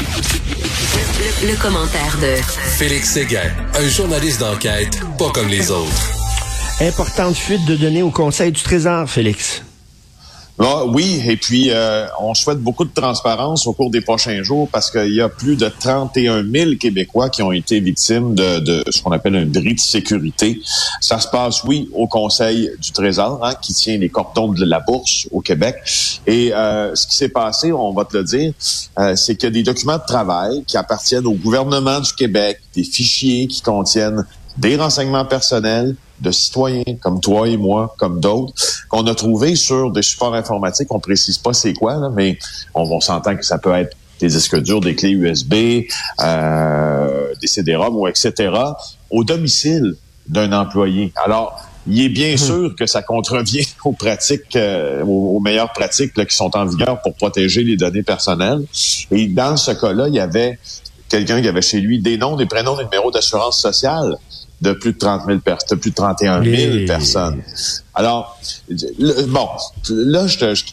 Le, le commentaire de Félix Séguin, un journaliste d'enquête pas comme les autres. Importante fuite de données au Conseil du Trésor, Félix. Ah, oui, et puis euh, on souhaite beaucoup de transparence au cours des prochains jours parce qu'il y a plus de 31 000 Québécois qui ont été victimes de, de ce qu'on appelle un bris de sécurité. Ça se passe, oui, au Conseil du Trésor, hein, qui tient les cordons de la bourse au Québec. Et euh, ce qui s'est passé, on va te le dire, euh, c'est qu'il y a des documents de travail qui appartiennent au gouvernement du Québec, des fichiers qui contiennent des renseignements personnels, de citoyens comme toi et moi, comme d'autres, qu'on a trouvé sur des supports informatiques. On précise pas c'est quoi, là, mais on, on s'entend que ça peut être des disques durs, des clés USB, euh, des CD-ROM ou etc. au domicile d'un employé. Alors, il est bien sûr que ça contrevient aux pratiques, euh, aux, aux meilleures pratiques là, qui sont en vigueur pour protéger les données personnelles. Et dans ce cas-là, il y avait quelqu'un qui avait chez lui des noms, des prénoms, des numéros d'assurance sociale de plus de 30 000 personnes, de plus de 31 000 Et- personnes. Alors, le- bon, là, je te- je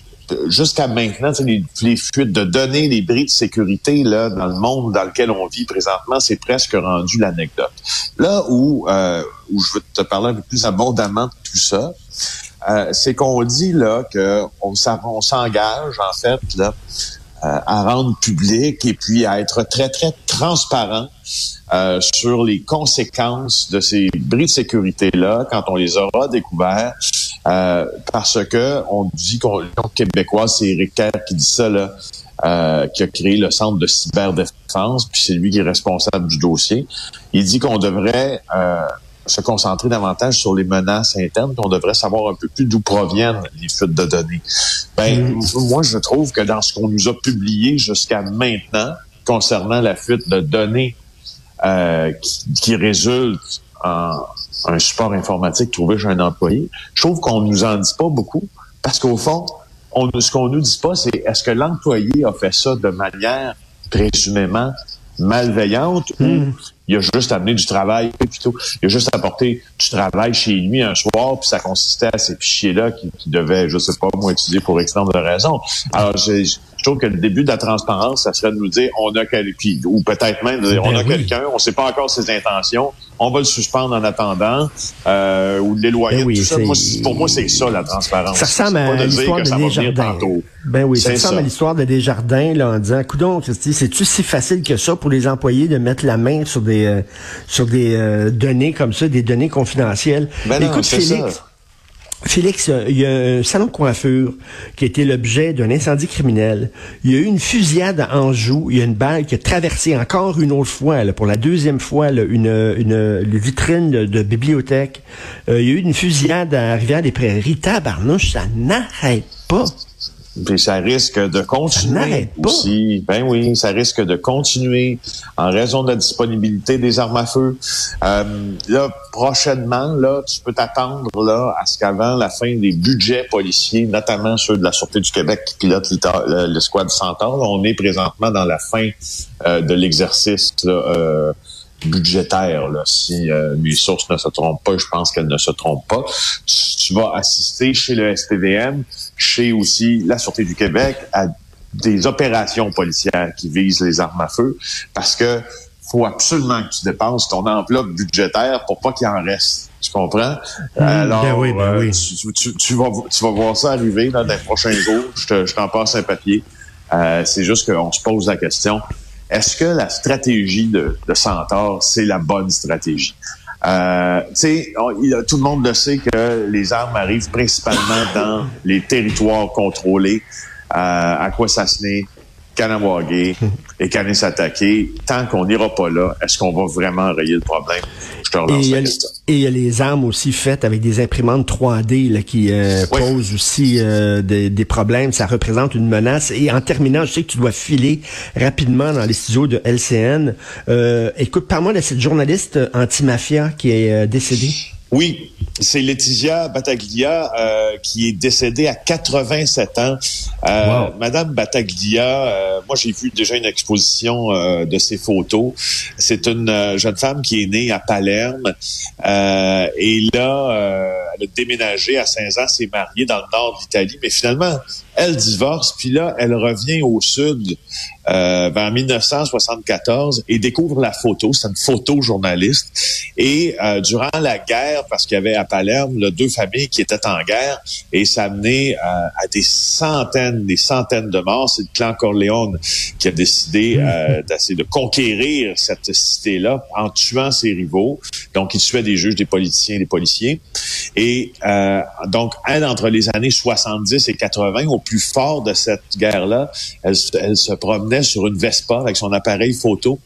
jusqu'à maintenant, les, les fuites de données, les bris de sécurité là dans le monde dans lequel on vit présentement, c'est presque rendu l'anecdote. Là où euh, où je veux te parler un peu plus abondamment de tout ça, euh, c'est qu'on dit là que on, s'en- on s'engage en fait là à rendre public et puis à être très très transparent euh, sur les conséquences de ces bris de sécurité là quand on les aura découverts euh, parce que on dit qu'on québécois c'est Éric Kerr qui dit ça là euh, qui a créé le centre de cyberdéfense puis c'est lui qui est responsable du dossier. Il dit qu'on devrait euh, se concentrer davantage sur les menaces internes, puis on devrait savoir un peu plus d'où proviennent les fuites de données. Ben, moi, je trouve que dans ce qu'on nous a publié jusqu'à maintenant, concernant la fuite de données euh, qui, qui résulte en un support informatique trouvé chez un employé, je trouve qu'on nous en dit pas beaucoup, parce qu'au fond, on, ce qu'on nous dit pas, c'est est-ce que l'employé a fait ça de manière présumément malveillante ou il a juste amené du travail plutôt. Il a juste apporté du travail chez lui un soir puis ça consistait à ces fichiers là qui, qui devaient je sais pas moi utiliser pour X nombre de raisons. Alors je, je trouve que le début de la transparence ça serait de nous dire on a quel puis ou peut-être même de dire on Ben a oui. quelqu'un on sait pas encore ses intentions on va le suspendre en attendant euh, ou l'éloigner Ben oui, tout ça Moi, pour moi c'est ça la transparence Ça ressemble à de l'histoire de venir Desjardins. Ben oui, ça ressemble ça. à l'histoire de Desjardins là, en disant, coudon, Christy, c'est-tu si facile que ça pour les employés de mettre la main sur des euh, sur des euh, données comme ça, des données confidentielles? Ben non, Écoute, Félix. ça. Félix, euh, il y a un salon de coiffure qui a été l'objet d'un incendie criminel. Il y a eu une fusillade à Anjou. Il y a une balle qui a traversé encore une autre fois, là, pour la deuxième fois, une, vitrine de, de bibliothèque. Euh, il y a eu une fusillade à Rivière-des-Prairies. Tabarnouche, ça n'arrête pas. Puis ça risque de Ça continuer pas. aussi. Ben oui, ça risque de continuer en raison de la disponibilité des armes à feu. Euh, là, prochainement, là, tu peux t'attendre là à ce qu'avant la fin des budgets policiers, notamment ceux de la Sûreté du Québec qui pilotent l'État- le, le squad Centaure, là, on est présentement dans la fin euh, de l'exercice là, euh, budgétaire, là, si euh, mes sources ne se trompent pas, je pense qu'elles ne se trompent pas. Tu, tu vas assister chez le SPVM, chez aussi la Sûreté du Québec, à des opérations policières qui visent les armes à feu, parce que faut absolument que tu dépenses ton enveloppe budgétaire pour pas qu'il en reste. Tu comprends? Alors, ben oui, ben euh, oui. tu, tu- tu vas, tu vas voir ça arriver dans les prochains jours. Je t'en passe un papier. Euh, c'est juste qu'on se pose la question, est-ce que la stratégie de, de Centaure, c'est la bonne stratégie? Euh, on- il tout le monde le sait que les armes arrivent principalement dans les territoires contrôlés. Euh, à quoi ça se met? Kanawagé et Kanesatake. Tant qu'on n'ira pas là, est-ce qu'on va vraiment enrayer le problème? Je te Et relance il y, a, la les- question. et il y a les armes aussi faites avec des imprimantes 3D là, qui euh, Oui. posent aussi euh, des, des problèmes. Ça représente une menace. Et en terminant, je sais que tu dois filer rapidement dans les studios de LCN. Euh, écoute, parle-moi de cette journaliste euh, anti-mafia qui est euh, décédée. Oui, c'est Laetitia Battaglia euh, qui est décédée à 87 ans. Euh, Wow. Madame Battaglia, euh, moi j'ai vu déjà une exposition euh, de ses photos. C'est une jeune femme qui est née à Palerme euh, et là, euh, elle a déménagé à 15 ans, s'est mariée dans le nord de l'Italie, mais finalement, Elle divorce, puis là, elle revient au sud euh, vers 1974 et découvre la photo. C'est une photojournaliste. Et euh, durant la guerre, parce qu'il y avait à Palerme là, deux familles qui étaient en guerre, et ça a mené euh, à des centaines, des centaines de morts. C'est le clan Corleone qui a décidé euh, d'essayer de conquérir cette cité-là en tuant ses rivaux. Donc, il tuait des juges, des politiciens, des policiers. Et euh, donc, elle, entre les années 70 et 80, au plus fort de cette guerre-là, elle, elle se promenait sur une Vespa avec son appareil photo.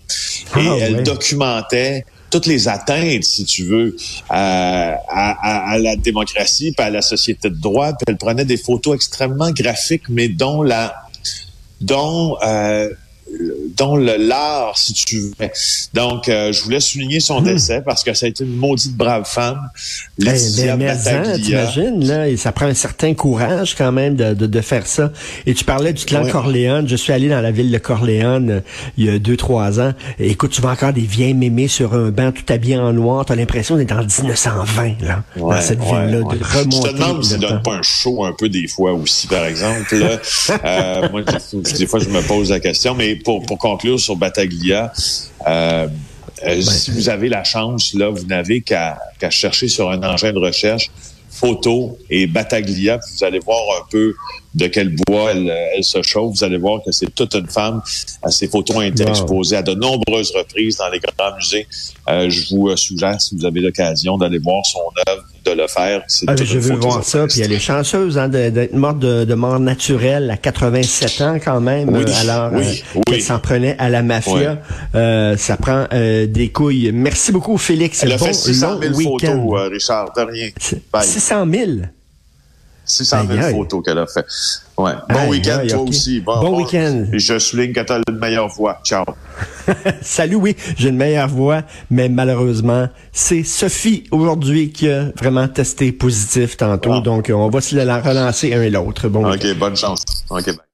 Et Ah, elle documentait toutes les atteintes, si tu veux, à, à- à la démocratie, puis à la société de droit. Puis elle prenait des photos extrêmement graphiques, mais dont la, dont euh, le l'art, si tu veux. Donc, euh, je voulais souligner son décès parce que ça a été une maudite brave femme, Hmm. Ben, Laetitia ben, mais hein, Battaglia. t'imagines, là, et ça prend un certain courage quand même de, de, de faire ça. Et tu parlais du clan. Corléone. Je suis allé dans la ville de Corléone euh, il y a deux, trois ans. Et écoute, tu vois encore des vieilles mémés sur un banc tout habillés en noir. T'as l'impression d'être en 1920, là, dans Ouais, cette ouais, ville-là, ouais. de Je remonter te demande le donne pas un show un peu des fois aussi, par exemple. Là. Euh, moi, des, des fois, je me pose la question, mais pour, pour conclure sur Battaglia, euh, euh, si vous avez la chance, là, vous n'avez qu'à chercher sur un engin de recherche photo et Battaglia, puis vous allez voir un peu de quel bois elle, elle se chauffe. Vous allez voir que c'est toute une femme. Ces photos ont été Wow. exposées à de nombreuses reprises dans les grands musées. Euh, je vous suggère, si vous avez l'occasion, d'aller voir son œuvre, de le faire. Ah, je veux voir ça. Puis elle est chanceuse hein, d'être morte de, de mort naturelle à 87 ans quand même. Oui, euh, alors oui, euh, oui. qu'elle s'en prenait à la mafia. Euh, ça prend des couilles. Merci beaucoup, Félix. Elle a bon fait 600 000 long week-end. photos, Richard, de rien. C'est- Bye. 600 000. 600 000 Aïe, aïe. photos qu'elle a fait. Ouais. Bon week-end, toi aussi. Bon week-end. Je souligne que tu as une meilleure voix. Ciao. Salut, oui, j'ai une meilleure voix, mais malheureusement, c'est Sophie aujourd'hui qui a vraiment testé positif tantôt. Ah. Donc, on va se la relancer un et l'autre. Bon, OK, bonne chance. OK, bye.